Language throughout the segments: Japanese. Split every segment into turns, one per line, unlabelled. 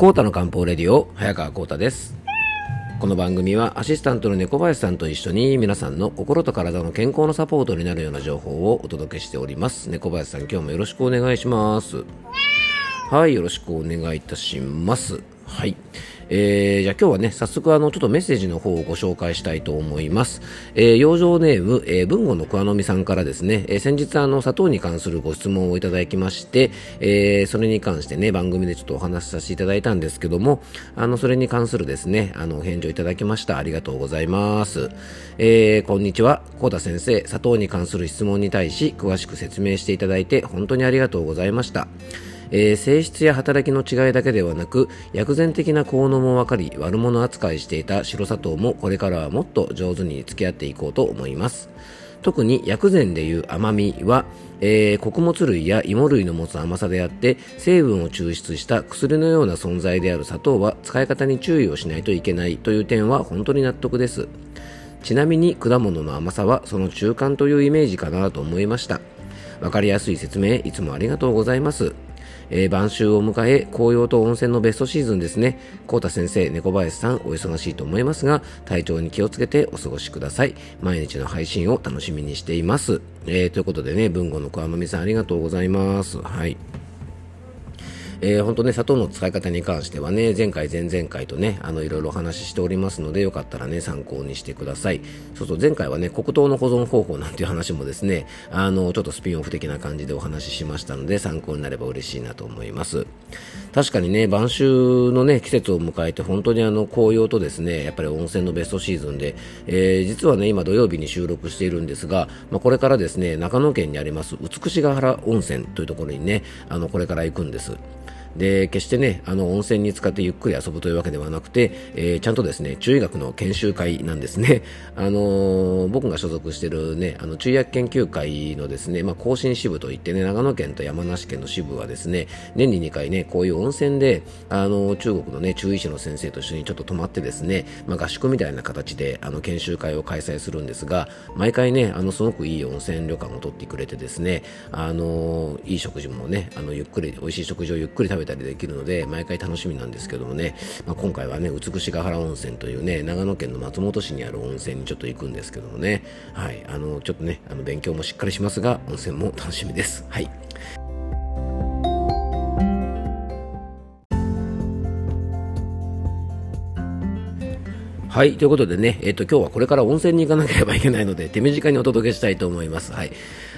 コータの漢方レディオ早川コータです。この番組はアシスタントの猫林さんと一緒に皆さんの心と体の健康のサポートになるような情報をお届けしております。猫林さん今日もよろしくお願いします。はいよろしくお願いいたします。はい。えー、じゃあ今日はね、早速あの、ちょっとメッセージの方をご紹介したいと思います。えー、養生ネーム、えー、文吾の桑の実さんからですね、えー、先日あの、砂糖に関するご質問をいただきまして、えー、それに関してね、番組でちょっとお話しさせていただいたんですけども、あの、それに関するですね、あの、お返事をいただきました。ありがとうございます。えー、こんにちは。コータ先生、砂糖に関する質問に対し、詳しく説明していただいて、本当にありがとうございました。えー、性質や働きの違いだけではなく薬膳的な効能も分かり悪者扱いしていた白砂糖もこれからはもっと上手に付き合っていこうと思います。特に薬膳でいう甘みは、えー、穀物類や芋類の持つ甘さであって成分を抽出した薬のような存在である砂糖は使い方に注意をしないといけないという点は本当に納得です。ちなみに果物の甘さはその中間というイメージかなと思いました。わかりやすい説明いつもありがとうございます。えー、晩秋を迎え、紅葉と温泉のベストシーズンですね。コータ先生、猫林さん、お忙しいと思いますが、体調に気をつけてお過ごしください。毎日の配信を楽しみにしています。えー、ということでね、文豪の小天美さんありがとうございます。はい。えー、本当ね、砂糖の使い方に関してはね、前回、前々回とね、あの、いろいろお話ししておりますので、よかったらね、参考にしてください。そうそう、前回はね、黒糖の保存方法なんていう話もですね、あの、ちょっとスピンオフ的な感じでお話ししましたので、参考になれば嬉しいなと思います。確かにね、晩秋のね、季節を迎えて、本当にあの、紅葉とですね、やっぱり温泉のベストシーズンで、えー、実はね、今土曜日に収録しているんですが、まあ、これからですね、長野県にあります美しが原温泉というところにね、あの、これから行くんです。で決してねあの温泉に使ってゆっくり遊ぶというわけではなくて、えー、ちゃんとですね中医学の研修会なんですね、あのー、僕が所属してるねあの中医学研究会のですね、まあ、更新支部といってね長野県と山梨県の支部はですね年に2回ねこういう温泉で、あのー、中国のね中医師の先生と一緒にちょっと泊まってですね、まあ、合宿みたいな形であの研修会を開催するんですが毎回ねあのすごくいい温泉旅館を取ってくれてですね、あのいい食事もねあのゆっくり美味しい食事をゆっくり食べべたりできるので毎回楽しみなんですけどもね、まあ、今回はね美しが原温泉というね長野県の松本市にある温泉にちょっと行くんですけどもね。はい。あのちょっとねあの勉強もしっかりしますが温泉も楽しみです。はい。はい。ということでね、えっ、と、今日はこれから温泉に行かなければいけないので、手短にお届けしたいと思います。はい。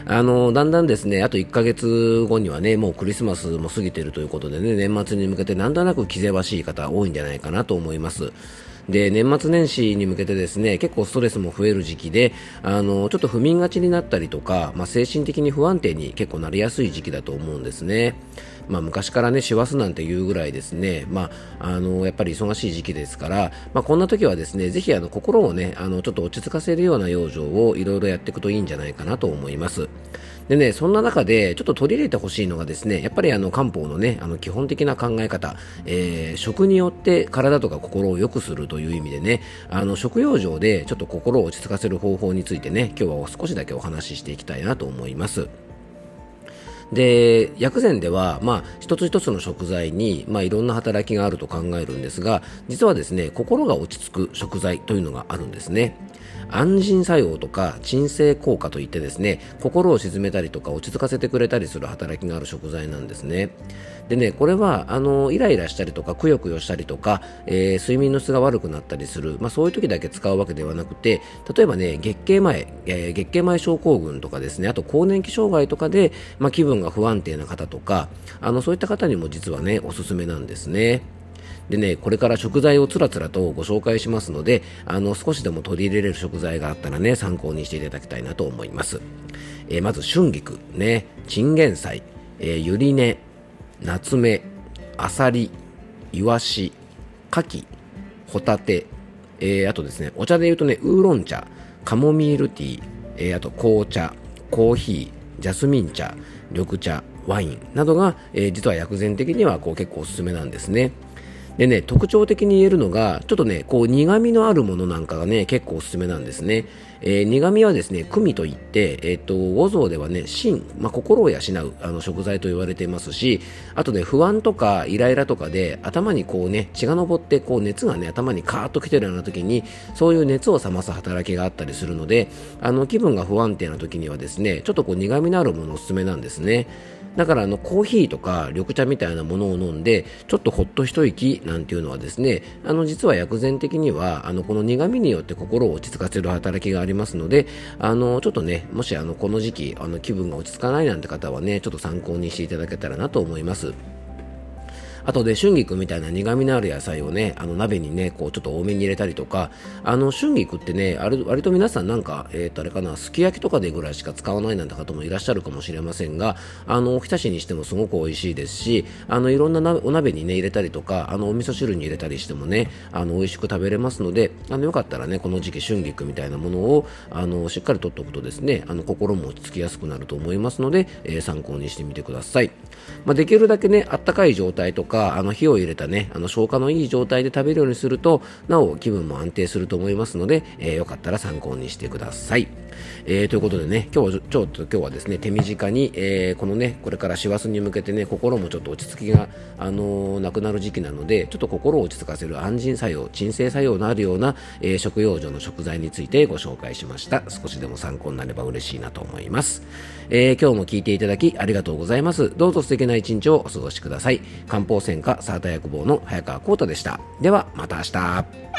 あの、だんだんですね、あと1ヶ月後にはね、もうクリスマスも過ぎてるということでね、年末に向けてなんとなく気ぜわしい方多いんじゃないかなと思います。で、年末年始に向けてですね、結構ストレスも増える時期で、あの、ちょっと不眠がちになったりとか、まあ、精神的に不安定に結構なりやすい時期だと思うんですね。まあ、昔からね、師走なんていうぐらいですね、まあ、あの、やっぱり忙しい時期ですから、まあ、こんな時はですね、ぜひあの、心をね、あの、ちょっと落ち着かせるような養生をいろいろやっていくといいんじゃないかなと思います。でね、そんな中で、ちょっと取り入れてほしいのがですね、やっぱりあの、漢方のね、あの、基本的な考え方、えー、食によって体とか心を良くするという意味でね、あの、食用上でちょっと心を落ち着かせる方法についてね、今日は少しだけお話ししていきたいなと思います。で薬膳では、まあ、一つ一つの食材に、まあ、いろんな働きがあると考えるんですが実はですね心が落ち着く食材というのがあるんですね安心作用とか鎮静効果といってですね心を鎮めたりとか落ち着かせてくれたりする働きがある食材なんですねでねこれはあのイライラしたりとかくよくよしたりとか、えー、睡眠の質が悪くなったりする、まあ、そういう時だけ使うわけではなくて例えばね月経前、えー、月経前症候群とかですねあと更年期障害とかで、まあ、気分が不安定な方とかあのそういった方にも実はねおすすめなんですね。でね、これから食材をつらつらとご紹介しますので、あの、少しでも取り入れれる食材があったらね、参考にしていただきたいなと思います。えー、まず、春菊、ね、チンゲン菜、えー、ゆり根、夏目、あさり、いわし、牡蠣、ホタテ、えー、あとですね、お茶で言うとね、ウーロン茶、カモミールティー、えー、あと紅茶、コーヒー、ジャスミン茶、緑茶、ワインなどが、えー、実は薬膳的にはこう結構おすすめなんですね。でね、特徴的に言えるのが、ちょっとね、こう苦味のあるものなんかがね、結構おすすめなんですね。えー、苦味はですね、組といって、えっ、ー、と、五臓ではね、心、まあ、心を養うあの食材と言われていますし、あとね、不安とかイライラとかで頭にこうね、血が上って、こう熱がね、頭にカーッと来てるような時に、そういう熱を冷ます働きがあったりするので、あの、気分が不安定な時にはですね、ちょっとこう苦味のあるものおすすめなんですね。だからあのコーヒーとか緑茶みたいなものを飲んでちょっとほっと一息なんていうのはですねあの実は薬膳的にはあのこの苦味によって心を落ち着かせる働きがありますのであのちょっとねもしあのこの時期あの気分が落ち着かないなんて方はねちょっと参考にしていただけたらなと思います。あとで春菊みたいな苦味のある野菜をね、あの鍋にね、こうちょっと多めに入れたりとか、あの春菊ってね、あれ割と皆さんなんか、えっ、ー、とあれかな、すき焼きとかでぐらいしか使わないなんて方もいらっしゃるかもしれませんが、あの、おひたしにしてもすごく美味しいですし、あの、いろんなお鍋にね、入れたりとか、あの、お味噌汁に入れたりしてもね、あの、美味しく食べれますので、あの、よかったらね、この時期春菊みたいなものを、あの、しっかりとっておくとですね、あの、心も落ち着きやすくなると思いますので、えー、参考にしてみてください。まあ、できるだけね、あったかい状態とか、あの、火を入れたね、あの消化のいい状態で食べるようにすると、なお気分も安定すると思いますので、えー、よかったら参考にしてください。えー、ということでね、今日はちょっと今日はですね、手短に、えー、このね、これから師走に向けてね、心もちょっと落ち着きが、あのー、なくなる時期なので、ちょっと心を落ち着かせる安心作用、鎮静作用のあるような、えー、食用上の食材についてご紹介しました。少しでも参考になれば嬉しいなと思います。えー、今日も聞いていただきありがとうございます。どうぞ素敵な一日をお過ごしください。漢方専科サータ薬房の早川幸太でした。では、また明日。